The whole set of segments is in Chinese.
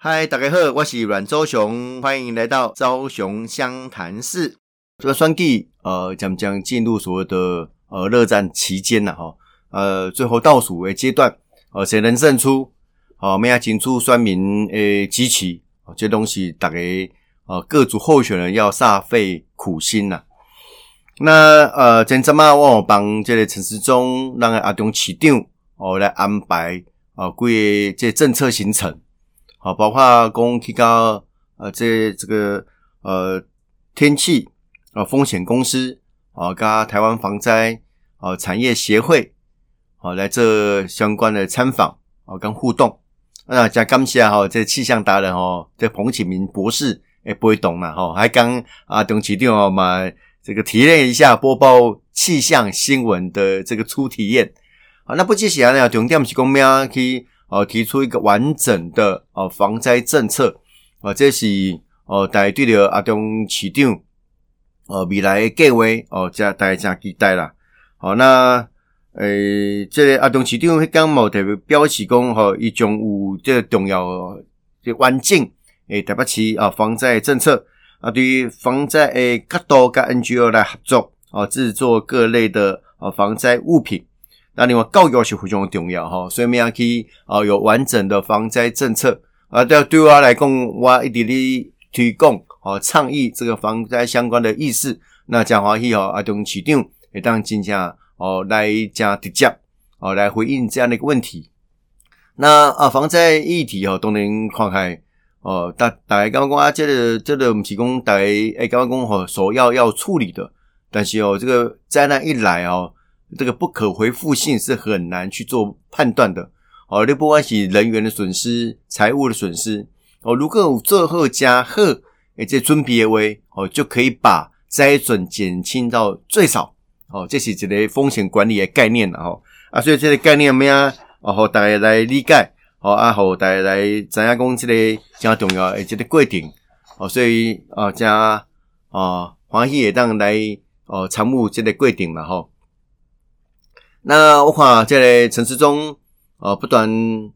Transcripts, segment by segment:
嗨，大家好，我是阮周雄，欢迎来到周雄湘潭市。这个双季呃，将将进入所谓的呃热战期间了哈，呃，最后倒数的阶段，呃，谁能胜出？好，我们要请出双民诶集齐，这东西大家呃各组候选人要煞费苦心呐。那呃，今怎么我帮这个陈时中让阿中市长哦来安排啊，规这政策行程，好，包括公提高呃这这个呃天气啊风险公司啊，跟台湾防灾啊产业协会啊来这相关的参访啊跟互动。那加感谢哈这气象达人哦，这彭启明博士也不会懂嘛哈，还刚啊中市长哦嘛。这个体验一下播报气象新闻的这个初体验，好，那不接下来呢，重点是讲咩啊？可以哦提出一个完整的哦防灾政策啊，这是哦大家对着阿东市长哦未来计划哦，加大家期待啦。好，那诶，这个阿东市长刚冇特别表示讲吼，一种有这重要的环境诶，特别起啊防灾政策。啊，对于防灾诶，各多跟 NGO 来合作哦，制作各类的啊防灾物品。那另外教育是非常重要哈，所以我们要去啊有完整的防灾政策啊。对对我来讲，我一直咧推广哦倡议这个防灾相关的意识。那讲华喜哦，啊，中市长会当真正哦来加直接哦来回应这样的一个问题。那啊防灾议题哦都能看开。哦，大大家刚刚讲啊，这个这个提供大家诶，刚刚讲吼，首要要处理的，但是哦，这个灾难一来哦，这个不可回复性是很难去做判断的。哦，你不管是人员的损失、财务的损失，哦，如果有做好加贺，诶，这准备为哦，就可以把灾损减轻到最少。哦，这是一个风险管理的概念了哈。啊，所以这个概念咩啊？哦，好，大家来理解。好啊，好，大家来知影讲这个真重要，诶，这个规定，哦，所以啊，加啊欢喜也当来哦参悟这个规定嘛，吼。那我看这个陈时中哦，不断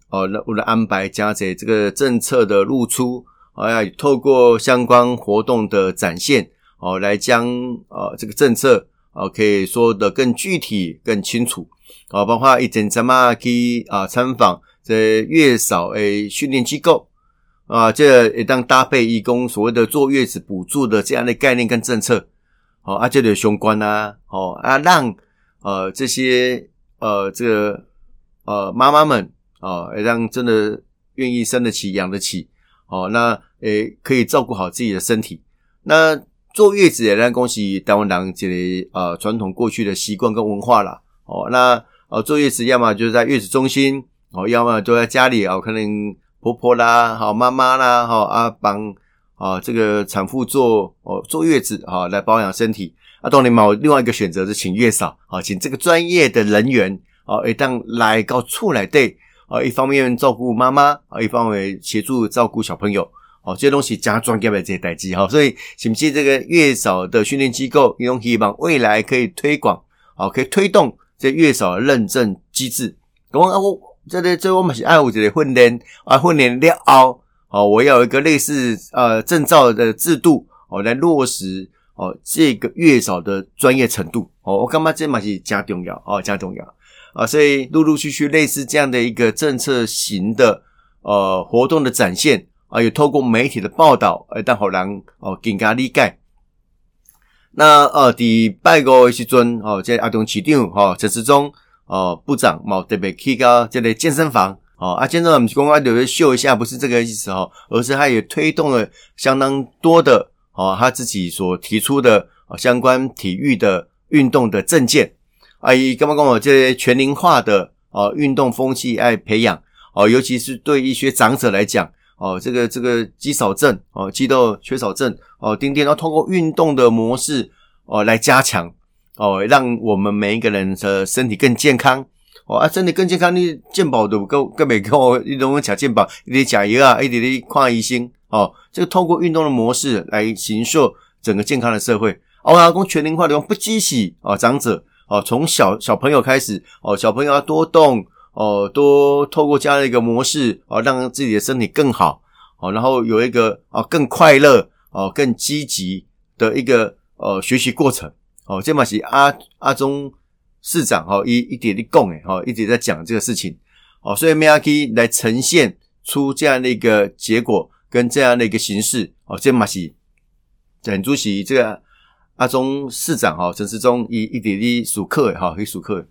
哦为了安排加这这个政策的露出，哦呀透过相关活动的展现，哦来将呃这个政策哦可以说的更具体、更清楚，哦，包括一阵怎么去啊参访。这月嫂诶训练机构啊，这也当搭配义工所谓的坐月子补助的这样的概念跟政策，好啊，这里相关啊，好啊，让呃这些呃这个呃妈妈们啊，让真的愿意生得起养得起，哦，那诶可以照顾好自己的身体。那坐月子也让恭喜台湾人这里呃传统过去的习惯跟文化了，哦，那呃坐月子要么就是在月子中心。哦，要么就在家里哦，可能婆婆啦，好妈妈啦，哈啊帮啊这个产妇做哦坐月子啊来保养身体啊。当然嘛，另外一个选择是请月嫂啊，请这个专业的人员啊，一旦来到处来对啊，一方面照顾妈妈啊，一方面协助照顾小朋友哦，这些东西加专业的这些代际哈，所以是不是这个月嫂的训练机构，用希望未来可以推广哦，可以推动这月嫂认证机制，讲啊我。这里，这我们是爱护这个训练啊，训练了后，哦，我要有一个类似呃证照的制度哦，来落实哦这个月嫂的专业程度哦，我干嘛这嘛是加重要哦，加重要啊，所以陆陆续续类似这样的一个政策型的呃活动的展现啊，有透过媒体的报道，呃，但好难哦更加理解。那呃，第八个时阵哦，在阿东市长哦陈时中。哦，部长冇特别去到这类健身房哦，啊，健身房不是公开留个秀一下，不是这个意思哦，而是他也推动了相当多的哦，他自己所提出的相关体育的运动的证件，啊，以刚刚我这些全龄化的哦运动风气爱培养哦，尤其是对一些长者来讲哦，这个这个肌少症哦，肌肉缺少症哦，丁丁要通过运动的模式哦来加强。哦，让我们每一个人的身体更健康哦啊，身体更健康，你健保都够，根本够，你都讲健保，你得加油啊，一点点跨医心哦，这个透过运动的模式来形塑整个健康的社会。哦，阿公全龄化的不积喜哦，长者哦，从小小朋友开始哦，小朋友要多动哦，多透过这样的一个模式哦，让自己的身体更好哦，然后有一个哦更快乐哦更积极的一个呃学习过程哦，这嘛是阿阿中市长哈一一点的供诶哈一直在讲这个事情哦，所以 m 可以来呈现出这样的一个结果跟这样的一个形式哦，这嘛是陈主席这个阿中市长哈陈世忠一一点的属客哈可以属客。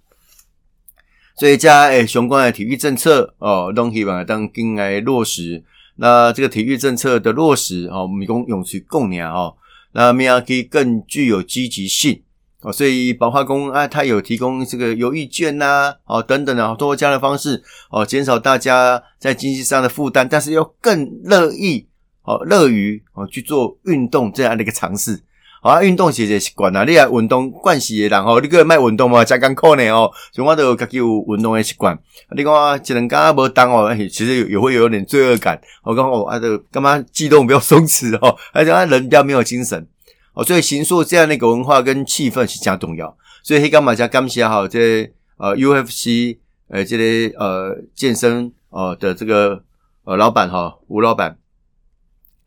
所以加诶相关的体育政策哦，都希望当进来落实。那这个体育政策的落实哦，我们共用去共年哦，那么样可以更具有积极性哦。所以保化工啊，它有提供这个游艺券呐，哦等等的，通过这样的方式哦，减少大家在经济上的负担，但是又更乐意哦乐于哦去做运动这样的一个尝试。啊，运动是一个习惯啊！你啊，运动惯习的人吼，你个卖运动嘛，真艰苦呢哦。所以我都家己有运动的习惯。你讲一两家无当哦，其实也会有点罪恶感。我讲哦，啊，这干嘛激动不要松弛哦，而且人比较没有精神哦。所以形塑这样的一个文化跟气氛是加重要。所以干嘛加感谢好这呃 UFC 呃这些呃健身哦的这个呃老板哈吴老板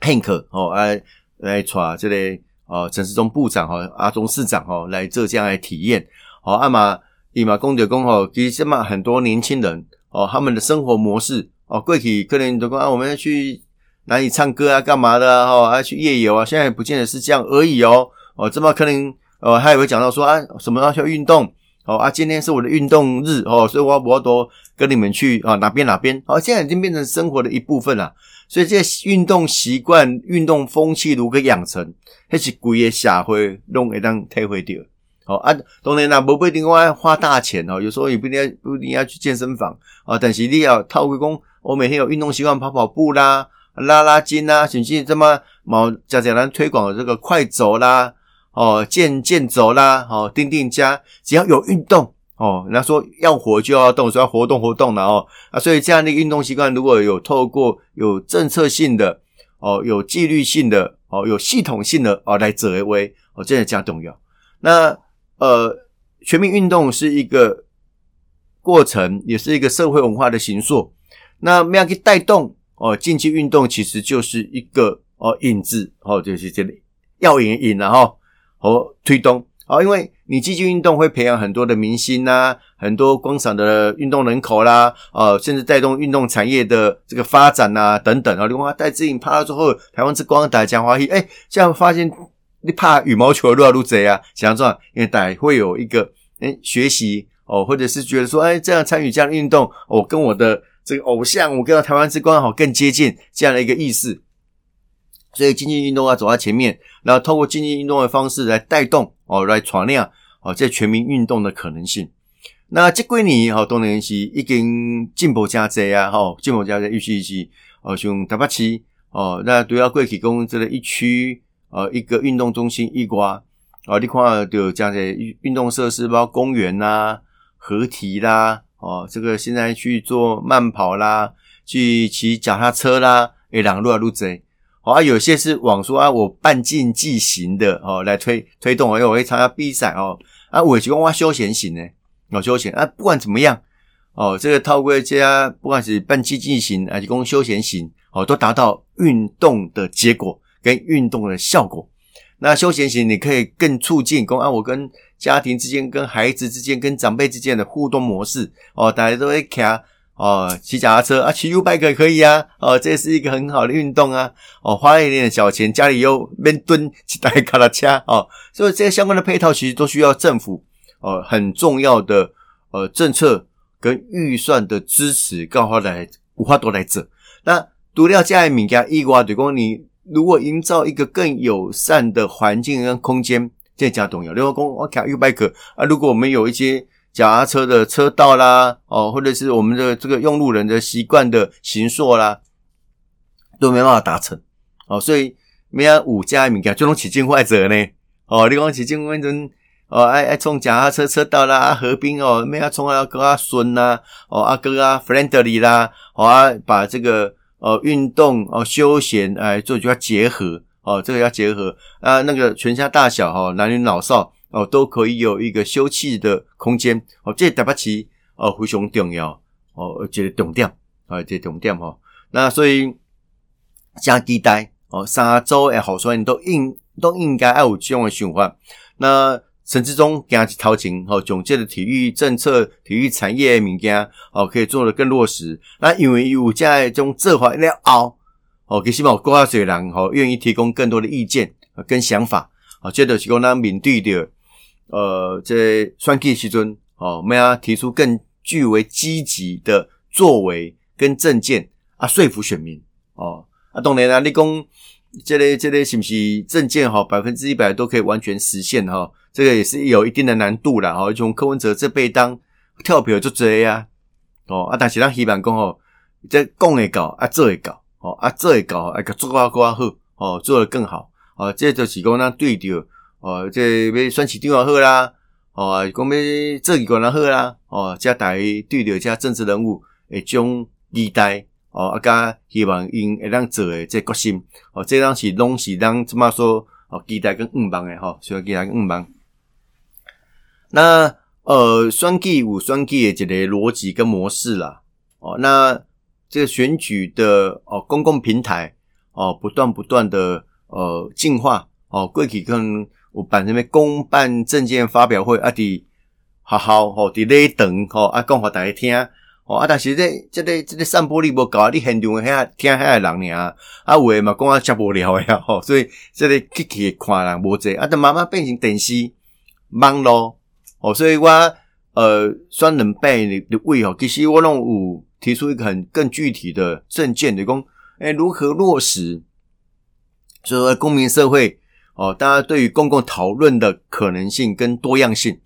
Hank 哦来来带这个。哦，陈世忠部长哈，阿中市长哈，来浙江来体验。哦，阿玛立马公德公哈，其实嘛很多年轻人哦，他们的生活模式哦，过去可能都讲啊，我们要去哪里唱歌啊，干嘛的哈，要去夜游啊，现在不见得是这样而已哦。哦，这么可能哦，他也会讲到说啊，什么要运动哦啊，今天是我的运动日哦，所以我要不要多跟你们去啊哪边哪边。哦，现在已经变成生活的一部分了。所以这些运动习惯、运动风气如何养成，还是贵的社会拢会当体会到。好啊，当然啦，不不一定要花大钱哦。有时候也不一定不一定要去健身房啊。但是你要透过讲，我每天有运动习惯，跑跑步啦、拉拉筋啦，甚至这么毛加加咱推广这个快走啦、哦健健走啦、哦定定家，只要有运动。哦，人家说要活就要动，说要活动活动了哦啊，所以这样的运动习惯如果有透过有政策性的哦，有纪律性的哦，有系统性的哦来则为哦，这样加重要。那呃，全民运动是一个过程，也是一个社会文化的形塑。那么样去带动哦，竞技运动其实就是一个哦引子哦，就是这里要引引然后和推动。哦，因为你积极运动会培养很多的明星呐，很多观赏的运动人口啦，哦，甚至带动运动产业的这个发展呐，等等啊。另外，戴志颖拍了之后，台湾之光大家欢喜，哎，这样发现你怕羽毛球撸啊撸贼啊，想要这样，因为大家会有一个哎学习哦，或者是觉得说，哎，这样参与这样运动，我跟我的这个偶像，我跟台湾之光好更接近这样的一个意思。所以竞技运动要走在前面，然后透过竞技运动的方式来带动哦，来传亮哦，这全民运动的可能性。那这几年哦，当然是已经进步加多啊，吼，进步加多，尤其是哦，像台北市哦，那都要过去讲这个一区呃一个运动中心一瓜哦，你看到这样的运动设施，包括公园啦、河堤啦，哦，这个现在去做慢跑啦，去骑脚踏车啦，诶，两路啊路贼。啊，有些是网说啊，我半竞技型的哦，来推推动，因为我会参加比赛哦。啊，我喜欢玩休闲型的，哦，休闲啊，不管怎么样哦，这个套过家不管是半竞技型还是讲休闲型哦，都达到运动的结果跟运动的效果。那休闲型你可以更促进公啊，我跟家庭之间、跟孩子之间、跟长辈之间的互动模式哦，大家都会卡。哦，骑脚踏车啊，骑 U bike 可以啊。哦，这是一个很好的运动啊。哦，花一点小钱，家里又边蹲去带卡拉车哦。所以这些相关的配套其实都需要政府哦很重要的呃政策跟预算的支持，刚好来五花多来者。那独料加米加一瓜对公，你如果营造一个更友善的环境跟空间，这加重要。另外公我卡 U bike 啊，如果我们有一些。脚踏车的车道啦，哦，或者是我们的这个用路人的习惯的行塑啦，都没办法达成，哦，所以没有五加物件就拢起进坏者呢，哦，你讲起进坏者，哦，爱爱冲脚踏车车道啦，河滨哦，没有冲啊哥啊孙呐，哦阿哥啊 friendly 啦，哦啊把这个呃运动哦休闲哎做就要结合，哦这个要结合啊那个全家大小哈男女老少。哦，都可以有一个休憩的空间哦，这台北市哦非常重要哦，这个重点啊，这重点哈。那所以加期待哦，三周诶好选都应都应该要有这样的循环。那陈志忠加去掏钱哦，总结的体育政策、体育产业物件哦，可以做得更落实。那因为有在种做法了后，哦，其实嘛，国家水人吼，愿意提供更多的意见跟想法哦，接着是讲咱面对的呃，这选举时阵哦，我们要提出更具为积极的作为跟政见啊，说服选民哦。啊，当然啦，你讲这类这类是不是政见哈，百分之一百都可以完全实现哈？这个也是有一定的难度啦。哈。从柯文哲这辈当跳票就这呀，哦啊，但是咱希望讲吼，这讲会搞啊，做会搞哦啊，做会搞啊，做啊做啊好哦，做得更好哦，这就是讲咱对着哦，这要选市长也好啦，哦，讲要做几个人好啦，哦，加大对着加政治人物一种期待。哦，啊，加希望因会当做诶，这决心哦，这当是拢是咱怎么说哦，期待跟愿望诶，吼，需要期待跟愿望。那呃，选举有选举诶一个逻辑跟模式啦，哦，那这个选举的哦，公共平台哦，不断不断的呃进化哦，过去可能有办什么公办证件发表会啊，伫学校吼，伫咧等吼，啊，讲互大家听。哦啊！但是这、这个、这个散播力无够啊！你现场遐听遐个人尔，啊有诶嘛讲啊真无聊诶吼，所以这个去去看人无济啊，等慢慢变成电视网络哦，所以我呃选两百的位哦，其实我拢有提出一个很更具体的证件，就讲诶如何落实，就说公民社会哦，大家对于公共讨论的可能性跟多样性，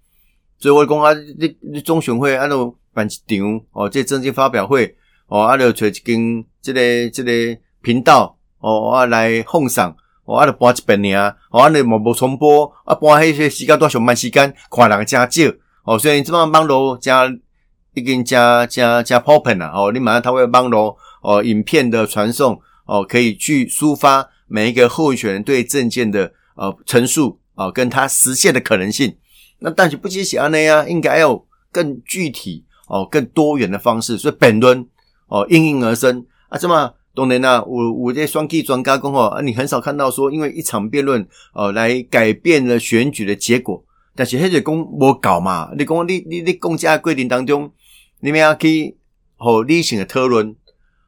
所以我讲啊，你你中选会啊都。办一场哦，这政见发表会哦，啊，就找一间这个这个频道哦，啊来奉上哦，啊，就播一遍尔哦，啊，你无无重播啊，播迄些时间多上慢时间，看人加少哦，所以这帮网络加已经加加加普遍了哦，你马上他会网络哦，影片的传送哦，可以去抒发每一个候选人对政见的呃陈述啊，跟他实现的可能性。那但是不只是安尼啊，应该要更具体。哦，更多元的方式，所以本轮哦应运而生啊，这么当然啦，我我这双 K 专家讲哦，啊，你很少看到说因为一场辩论哦来改变了选举的结果，但是迄个讲无搞嘛，你讲你你你公家规定当中，你们要去和理性的讨论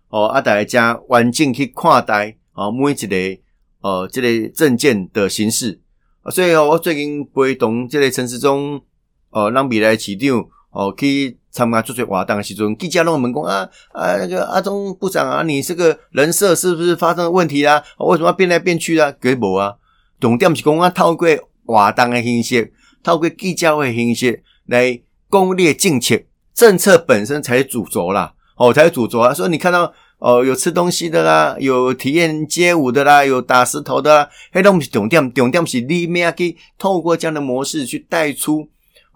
哦，啊，大家完整去看待啊，每一个呃这个证件的形式。啊，所以哦，我最近陪同这个陈市中哦，让未来市长哦去。参加这些活动的时阵，记者拢问讲啊啊，那个阿中部长啊，你这个人设是不是发生了问题啊？为什么变来变去啊？给无啊？重点是讲啊，透过活动的形式，透过记者会形式来攻略政策，政策本身才是主轴啦，哦，才是主轴啊。所以你看到哦，有吃东西的啦，有体验街舞的啦，有打石头的啦，迄拢是重点，重点是你咩去透过这样的模式去带出。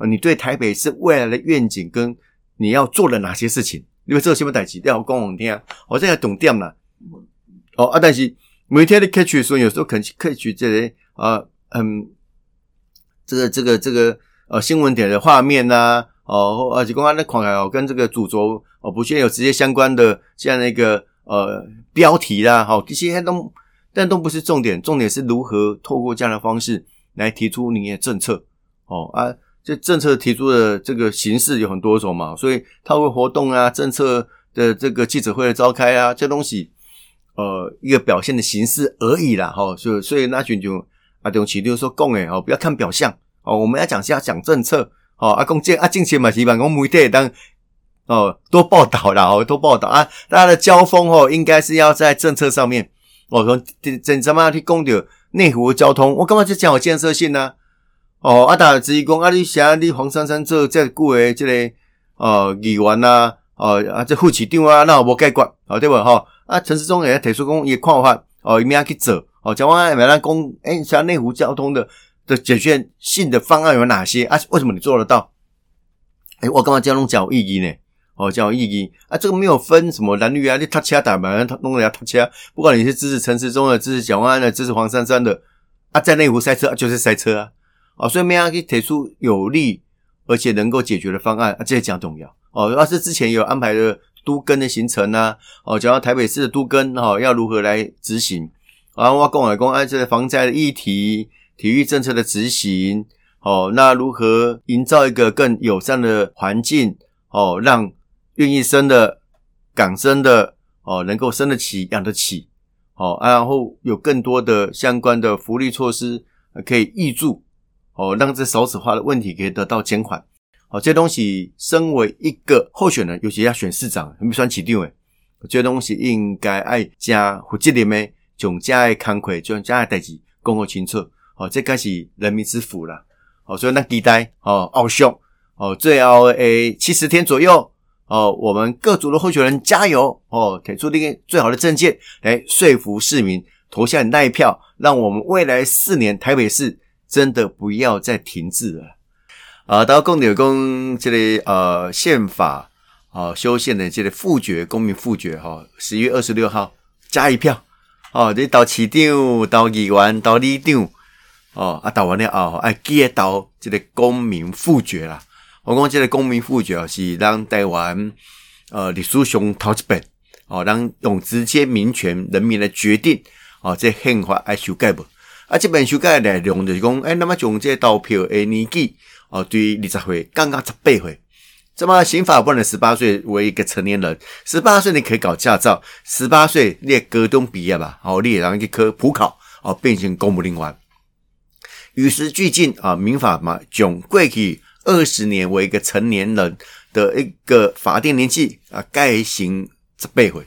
你对台北市未来的愿景跟你要做的哪些事情？因为这个新闻台几要公共听，我现在懂点了。哦啊，但是每天的 catch 的时候，有时候可能 catch 这些啊，嗯，这个这个这个呃新闻点的画面呐，哦，而且公安的款哦，跟这个主轴哦，不现有直接相关的这样的一个呃标题啦，好，这些都但都不是重点，重点是如何透过这样的方式来提出你的政策，哦啊。这政策提出的这个形式有很多种嘛，所以它会活动啊，政策的这个记者会的召开啊，这东西，呃，一个表现的形式而已啦，哈，所以所以那群就啊，对不起，就说讲诶，哦，不要看表象，哦，我们要讲是要讲政策，哦，阿，公建啊，近期嘛，基本讲媒体当哦多报道啦，哦，多报道啊，大家的交锋哦，应该是要在政策上面，我说怎怎怎么样去攻掉内湖交通，我干嘛就讲有建设性呢？哦，啊，大质疑讲啊，你写你黄珊珊做这久诶，这个呃议员啊，哦啊，这副市长啊，那无解决，哦对不吼？啊，陈世忠也提出讲伊看法，哦，伊明仔去做，哦，讲话买咱讲，诶，像内湖交通的的解决性的方案有哪些？啊，为什么你做得到？诶，我干嘛讲拢讲有意义呢？哦，讲有意义啊，这个没有分什么蓝绿啊，你他车打嘛，他弄人家他车，不管你是支持陈世忠的，支持蒋万安的，支持黄珊珊的，啊，在内湖塞车就是塞车啊。哦，所以没有可以提出有利而且能够解决的方案，这也讲重要。哦，要是之前有安排的都更的行程啊，哦，讲到台北市的都更哈，要如何来执行？啊，我讲来讲，哎，这个防灾的议题、体育政策的执行，哦，那如何营造一个更友善的环境？哦，让愿意生的、敢生的，哦，能够生得起、养得起，哦，然后有更多的相关的福利措施可以挹注，哦，让这少子化的问题可以得到减缓。哦，这东西身为一个候选人，尤其要选市长，很不算起定诶。这东西应该爱加负责任的，从加爱慷慨，从加爱代志公告清楚。哦，这该是人民之福了。哦，所以那期待哦，奥兄哦，最后诶七十天左右哦，我们各组的候选人加油哦，提出那个最好的证件来说服市民投下那一票，让我们未来四年台北市真的不要再停滞了。啊，到公牛公这里呃宪法啊修宪的这里复决公民复决哈，十一月二十六号加一票哦，你到市长到议员到里长哦啊，投完了后哎接到这个公民复决啦。我讲这个公民复决是让台湾呃历史上头一本哦，让用直接民权人民来决定哦，这宪法爱修改不？啊，这本修改内容就是讲哎，那么从这投票的年纪。哦，对于二十岁，刚刚十八岁，这么刑法不能十八岁为一个成年人，十八岁你可以搞驾照，十八岁你高中毕业吧，哦，你也让去科普考，哦，变成公务员。与时俱进啊，民法嘛，从过去二十年为一个成年人的一个法定年纪啊，改行十八岁。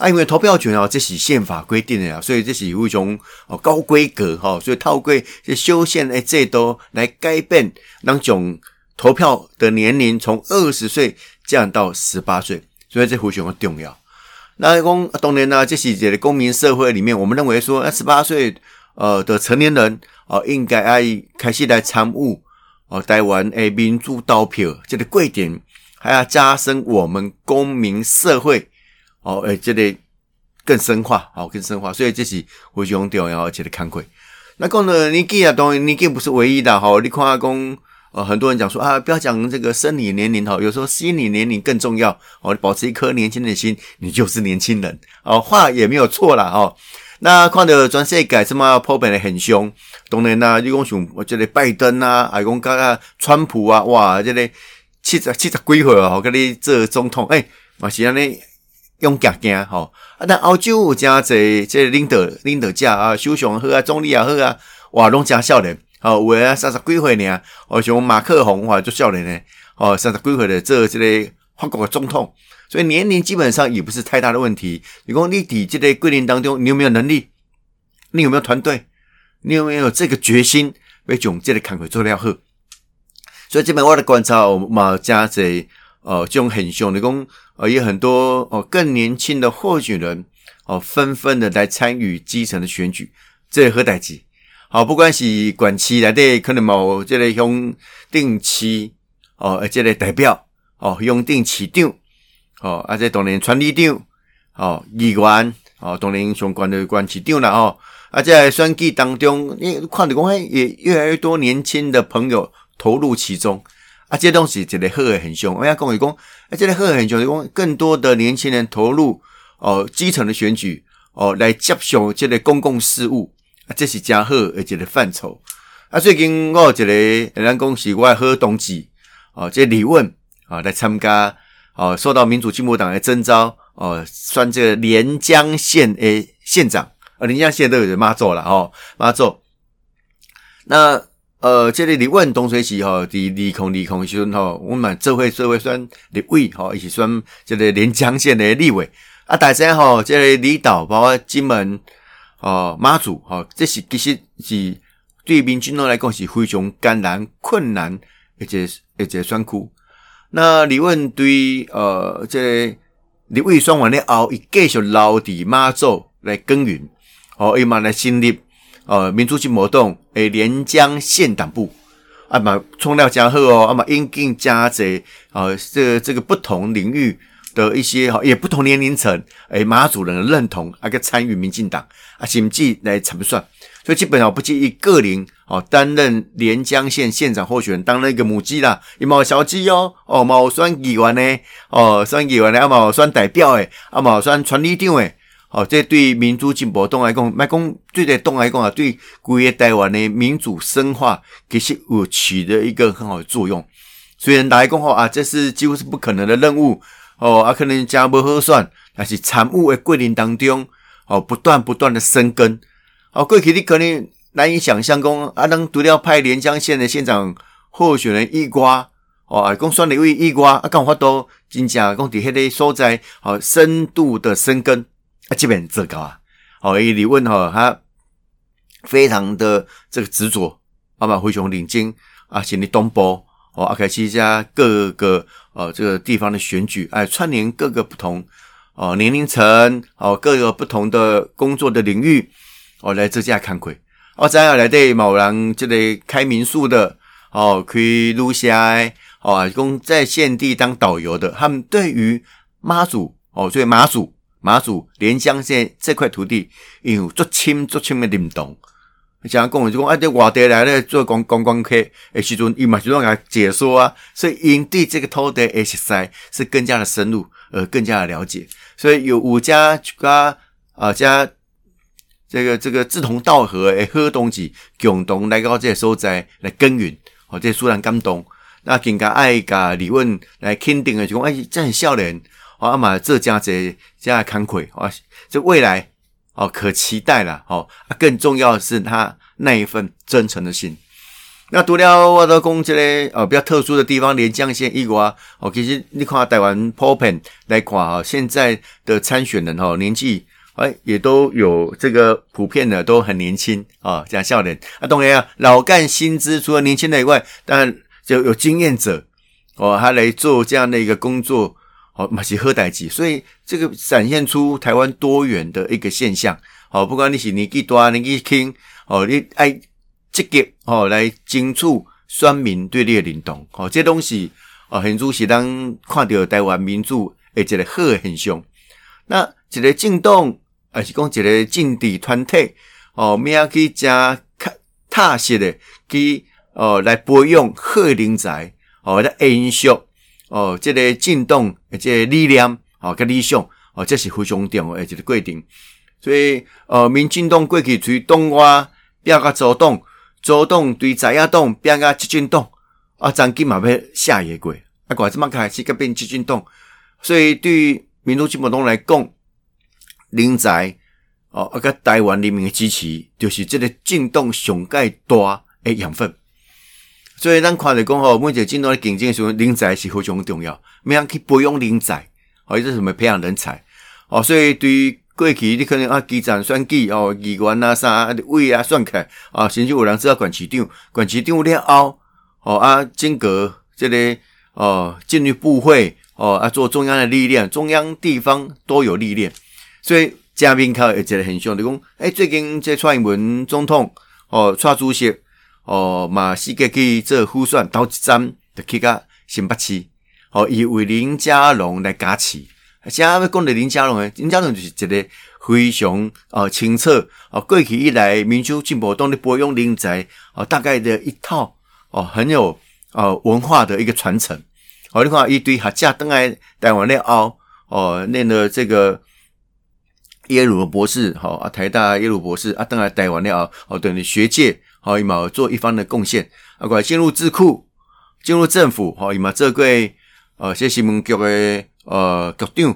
啊，因为投票权啊，这是宪法规定的呀，所以这是有一种哦高规格哈，所以套规这修宪诶制度来改变，让种投票的年龄从二十岁降到十八岁，所以这非常的重要。那公当然呢，这是在公民社会里面，我们认为说，那十八岁呃的成年人哦，应该爱开始来参悟哦台湾诶民主投票这个贵点，还要加深我们公民社会。哦，诶，这里更深化，好，更深化，所以这是非常重要而且的看贵。那讲呢，年纪啊，当然年纪不是唯一的哈。你看阿公，呃，很多人讲说啊，不要讲这个生理年龄哈，有时候心理年龄更重要。哦，你保持一颗年轻的心，你就是年轻人。哦，话也没有错啦。哦。那看到全世界什么破病的很凶，当然啦，你讲像我这里拜登啊，还讲刚刚川普啊，哇，这里七十七十几岁哦，跟你做总统，诶，嘛是安尼。用行行吼，啊！但澳洲有诚济即领导领导者啊，首相好啊，总理也好啊，哇，拢诚少年，吼，有诶三十几岁尔，哦，像马克宏话就少年呢，哦，三十几岁的做即个法国的总统，所以年龄基本上也不是太大的问题。你讲你伫即个桂林当中，你有没有能力？你有没有团队？你有没有这个决心？要将即个工作做了好？所以这边我的观察，嘛，诚济。哦，这种很凶的讲，呃，有很多哦更年轻的候选人哦，纷纷的来参与基层的选举，这何代志？好，不管是管区来的，可能某这类用定期哦，这类代表哦，用定市长哦，啊，这当然传理长哦，议员哦，当然相关的关市长了哦，啊，在选举当中，你看到讲，也越来越多年轻的朋友投入其中。啊，这东西这个好很凶。我要跟我讲，啊，这个好很凶，讲更多的年轻人投入哦基层的选举哦，来接受这个公共事务啊，这是加好而且的范畴。啊，最近我有一个人讲是我好同志哦，这李问啊来参加哦，受到民主进步党的征召哦，算这个连江县诶县长啊，连江县都有人骂走了哦，骂走那。呃，这里你问东水溪哈，离离空离空时阵哈，我们做会做会选立委哈，一起选这个连江县的立委啊，大家哈，这里离岛包括金门哦妈祖哈，这是其实是对民军来讲是非常艰难困难，而且而且选区。那你问对呃，这立委选完了后，伊继续留伫妈祖来耕耘，哦，伊嘛来成立。呃，民主进步党诶，连江县党部啊嘛，冲料加贺哦，啊嘛，应进加济啊，这这个不同领域的一些哈，也不同年龄层诶，马主人的认同啊，个参与民进党啊，甚至来参算所以基本上不计一个人哦，担任连江县县长候选人，当了一个母鸡啦，有冇小鸡哦，哦冇选议员呢，哦选议员呢，啊冇选代表诶，啊冇选传理长诶，哦，这对民主进步党来讲，卖讲对对党来讲啊，对规个台湾的民主深化，其实有起的一个很好的作用。虽然来讲吼啊，这是几乎是不可能的任务哦，啊可能加不合算，但是产物的过程当中，哦不断不断的生根。哦，过去你可能难以想象，讲啊，能独了派连江县的县长候选人一瓜，哦，讲选了一位一瓜，啊，讲法都真正讲伫迄个所在，哦，深度的生根，啊，基本这个啊，哦，伊你问哈，他非常的这个执着，啊嘛，非常领经啊，先你东部，哦，阿凯西加各个呃这个地方的选举，哎，串联各个不同哦年龄层，哦，各个不同的工作的领域。哦，来这家看鬼，哦，再要来对某人这里开民宿的，哦，可以录下，哦，供在现地当导游的，他们对于妈祖，哦，所以妈祖，马祖连江县这块土地有足深足深的认同。像讲就讲啊，这外地来咧做观观光客，诶时阵伊嘛就来解说啊，所以因对这个土地诶实在是更加的深入，呃，更加的了解。所以有五家加啊加。这个这个志同道合诶，好东西共同来到这个所在来耕耘，哦，这虽然感动，那更加爱甲李问来肯定的就讲，哎，这很少年，哦，阿嘛这家这家慷慨，啊，这未来哦可期待了，哦，更重要的是他那一份真诚的心。那除了我的讲这个哦比较特殊的地方，连江县一国，哦，其实你看台湾 Popen 来看哈，现在的参选人哈年纪。哎，也都有这个普遍的都很年轻啊，这样笑脸啊，当然啊，老干薪资除了年轻的以外，当然就有经验者哦，他来做这样的一个工作哦，马是喝代志，所以这个展现出台湾多元的一个现象。好，不管你是年纪大年纪轻哦，你爱积极哦来争取选民对你的认同哦，这东西哦，很主是当看到台湾民主诶一个好现象。那一个进动。而是讲一个政治团体哦，咩样去加踏实的去哦来培养好人才哦来延续哦，这个进动即个力量哦甲理想哦，这是非常重要的一个规定。所以呃，民进党过去对东华变个左动，左动对在野党变个激进党啊，曾经嘛要下野过啊，怪即么开始个变激进党，所以对于民主进步党来讲。人才哦，啊个台湾人民的支持，就是这个进动上盖大的养分。所以咱看来讲吼，每一个进动的竞争的时候，人才是非常重要。怎样去培养人才？哦，这是什么培养人才？哦，所以对于过去你可能啊，基层选举哦，议员啊啥啊位啊算起来啊，甚至有人知道管市长，管市长了后哦啊，经过这个哦，进入部会哦啊，做中央的历练，中央地方都有历练。所以嘉宾靠一个很凶，就讲，诶，最近这蔡英文总统哦，蔡主席哦，嘛世界去做呼算，到一站就去个新北市，哦，以为林佳龙来加持。现在要讲的林佳龙诶，林佳龙就是一个非常哦清澈哦，过去以来民主进步党的培养人才哦，大概的一套哦，很有哦文化的一个传承。哦，你看一堆学者登来台湾了后，哦，念了这个。耶鲁博士，好啊，台大耶鲁博士啊，当然待完了哦，等于学界好，伊嘛做一方的贡献啊，过来进入智库，进入政府，好，伊嘛这个呃，些新闻局的呃局长，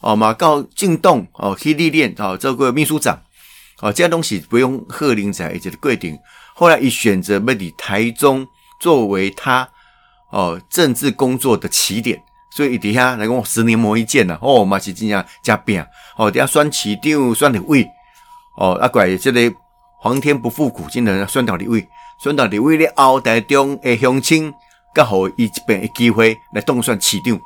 哦嘛到进洞哦去历练，哦这个秘书长，哦这些东西不用贺林仔一直的规定，后来伊选择要以台中作为他哦政治工作的起点。所以伊底下来讲，十年磨一剑呐，哦，嘛是真正加拼，哦，底下选市长、选立委，哦，啊怪这个皇天不负苦心人，选到李伟，选到李伟了后，台中的乡亲，刚好伊一边的机会来当选市长，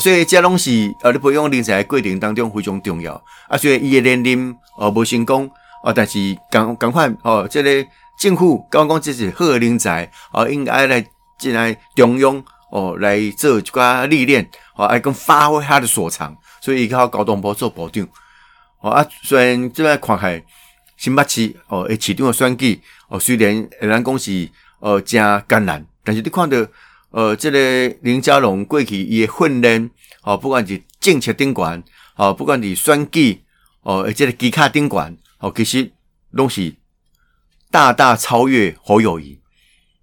所以这拢是呃，你培养人才过程当中非常重要。啊，所以伊的年龄哦无成功，哦，但是赶赶快哦，这个政府刚刚这是好人才，哦，应该来进来中央。哦，来做一个历练，哦，来跟发挥他的所长，所以伊靠高东坡做部长。哦啊，虽然这边看起来新北市哦，诶，市长的选举哦，虽然咱讲是呃真艰难，但是你看到呃，这个林佳龙过去伊的训练哦，不管是政策顶管哦，不管是选举哦，这个机卡顶管哦，其实拢是大大超越侯友谊。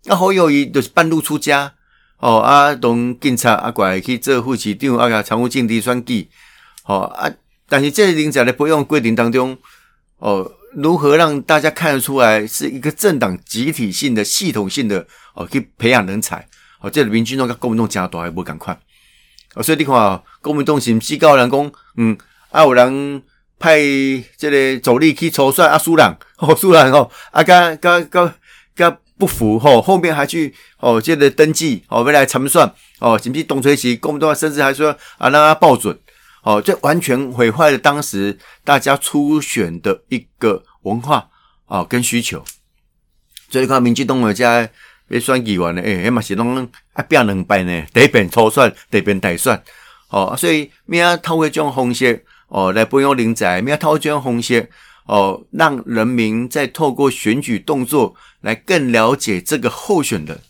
那侯友谊就是半路出家哦，啊，同警察啊过来去做副市长啊，个常务政治选举哦啊，但是即个林仔的培养过程当中哦。如何让大家看得出来是一个政党集体性的、系统性的哦，去培养人才哦？这里民进党跟国民党加多还不赶快哦？所以你看啊，国民党是不是高人讲嗯，啊有人派这个助理去抽选啊，苏朗哦，苏朗哦，啊，刚刚刚刚不服吼，后面还去哦，这个登记哦，未来参算哦，甚至东吹西，国民党甚至还说啊，让他报准。哦，这完全毁坏了当时大家初选的一个文化哦，跟需求。所以看民进党的家被选议员呢，诶，嘛是拢啊变两败呢，第一遍初选，第二遍大选。哦，所以咩啊透过这种方式哦来培养人才，咩啊透过这种方式哦，让人民在透过选举动作来更了解这个候选人。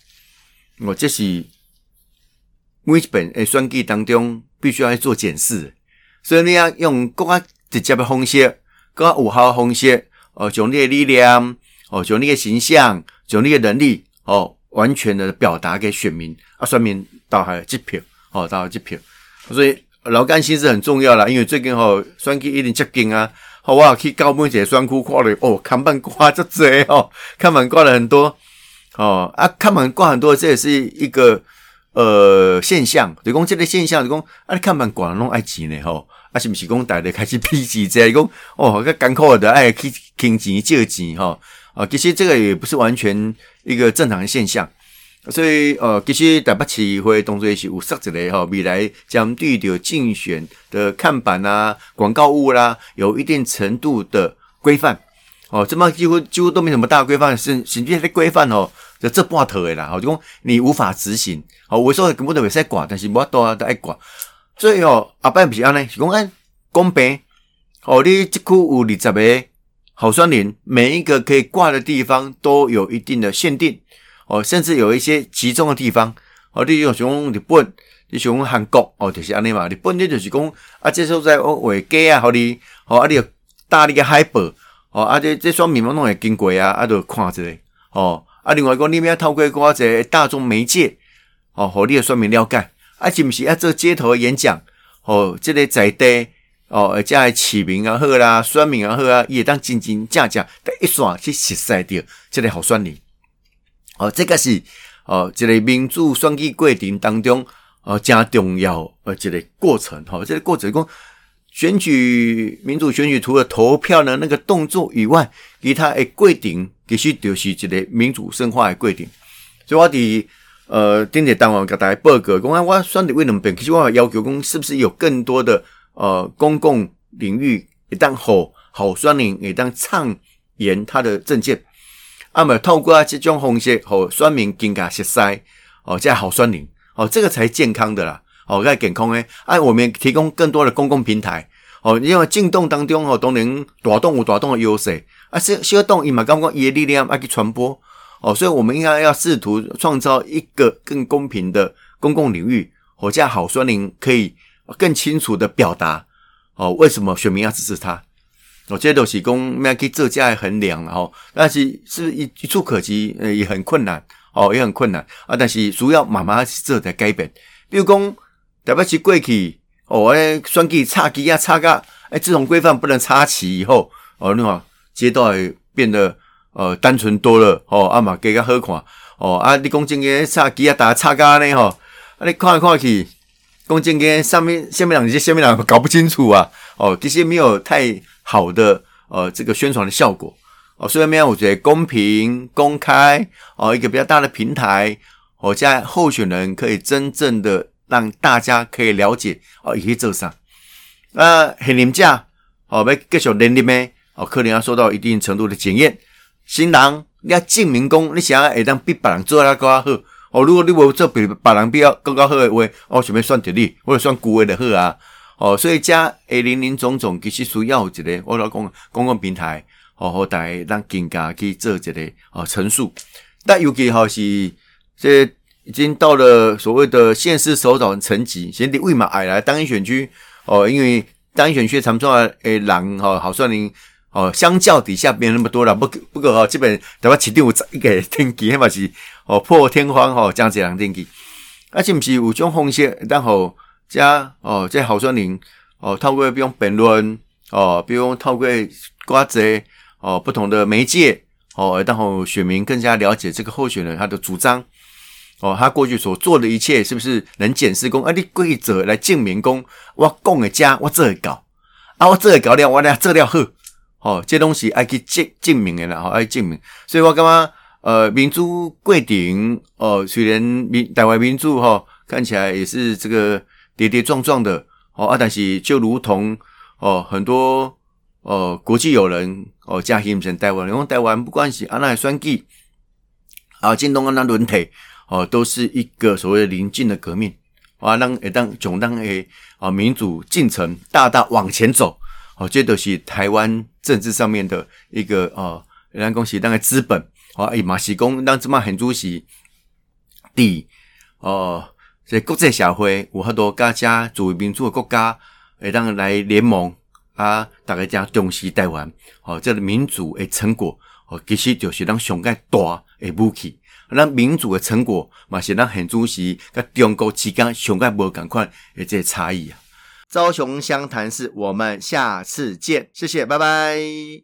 我这是每一本诶选举当中必须要做检视。所以你要用更加直接的方式，更加有效的方式，哦，将你的力量，哦，将你的形象，将你的能力，哦，完全的表达给选民，啊，选民到还一票，哦，到一票。所以劳干心是很重要啦，因为最近吼选举一定接近啊，好，我去高门节选区看了，哦，看板挂这多哦，看板挂了很多，哦，啊，看板挂很多，这也是一个。呃，现象，就讲这个现象，就讲啊，你看板广拢爱钱呢吼，啊是毋是讲大家开始批钱者，讲哦，个艰苦的爱去坑钱借钱吼，啊，其实这个也不是完全一个正常的现象，所以呃，其实台北市会动作是有设置的吼，未来将对着竞选的看板啊、广告物啦，有一定程度的规范。哦，这么几乎几乎都没什么大规范，是甚至的规范哦，就这半头的啦。哦，就讲你无法执行。哦，我说根本都未使挂，但是我多都爱挂。所以哦，阿伯不是安尼，是讲按公平。哦，你这区有二十个好酸林，每一个可以挂的地方都有一定的限定。哦，甚至有一些集中的地方。哦，你用像日本，你像韩国，哦，就是安尼嘛。日本你就是讲啊，接受在哦画家啊，好你，哦，啊，你有大力的海报。哦，啊，这这双面膜拢会经过啊，啊，都看一下。哦，啊，另外讲，你们要透过一个大众媒介，哦，互你的选民了解，啊，是毋是要做街头演讲？哦，这个在地，哦，加市民啊好啦，选民啊好啊，也当真真正正第一线去实施掉，这个好选民。哦，这个是哦，这个民主选举过程当中，哦，加重要呃，这个过程，吼，这个过程讲。选举民主选举除了投票的那个动作以外，其他的规定其实就是一个民主深化的规定。所以我伫呃顶日当晚给大家报告，讲我选的为两边，其实我要求讲是不是有更多的呃公共领域一旦好好选民一旦畅言他的政见，那么透过这种方式和选民更加熟悉哦，这好选民哦，这个才健康的啦。哦，在健康诶，哎，我们提供更多的公共平台。哦，因为进动当中哦，都能大动有大动的优势，啊，小小动伊嘛，刚刚伊的力量爱去传播。哦，所以我们应该要试图创造一个更公平的公共领域，哦，这样好说您可以更清楚的表达哦，为什么选民要支持他？我这都是讲咩可以做这样衡量哦，但是是一一触可及，呃，也很困难哦，也很困难啊。但是主要慢慢做在改变，比如讲。特别是过去哦，诶，选举插旗啊，插个诶，这种规范不能插旗以后，哦，你看街道也变得呃单纯多了哦，啊嘛更加好看哦，啊，你讲正经插旗啊，打插个呢吼，啊，你看来看去，讲正经上面下面两些下面两搞不清楚啊，哦，这些没有太好的呃这个宣传的效果哦，所以面我觉得公平公开哦，一个比较大的平台，我在候选人可以真正的。让大家可以了解哦，以及做啥？那很廉价哦，要继续连任咩？哦，可能要受到一定程度的检验。新郎你要证明讲，你想要会当比别人做那个好哦。如果你无做比别人比较更加好的话，哦，想要算实力或者算顾问的好啊？哦，所以加诶零零种种，其实需要一个我老讲公共平台好好大让更加去做一个哦陈述。但尤其好是这已经到了所谓的县市首长层级，先得为嘛矮来当一选区哦，因为当一选区长重要诶人哈好算您哦，相较底下没有那么多了，不不过哈基本台湾起定有一个天气，起码是哦破天荒哈这样子样天气，而且不是有种风险，然后加哦这好算您哦透过比如辩论哦，比如透过瓜子哦不同的媒介。哦，然后选民更加了解这个候选人他的主张，哦，他过去所做的一切是不是能检视公？啊，你规则来证明公，我讲的家我这搞，啊，我这搞了，我俩这了好，哦，这东西爱去证证明的啦，哦爱证明。所以我感觉，呃，民主贵顶，哦，虽然民台湾民主哈看起来也是这个跌跌撞撞的，哦，啊，但是就如同哦很多。哦，国际友人哦，加形成台湾，因为台湾不管是安那选举，啊，京东安那轮替哦，都是一个所谓的临近的革命，啊，让诶当总当诶啊民主进程大大往前走，哦，这都是台湾政治上面的一个哦，让恭喜当个资本，哦，诶马西公让这么很主席，第哦，这国际社会有很多家家作为民主的国家，会当来联盟。啊，大家讲重视台湾，哦，这个民主的成果，哦，其实就是咱上界大的武器。咱民主的成果，嘛是咱很主席跟中国之间上个无共款的这差异啊。朝雄湘潭市，我们下次见，谢谢，拜拜。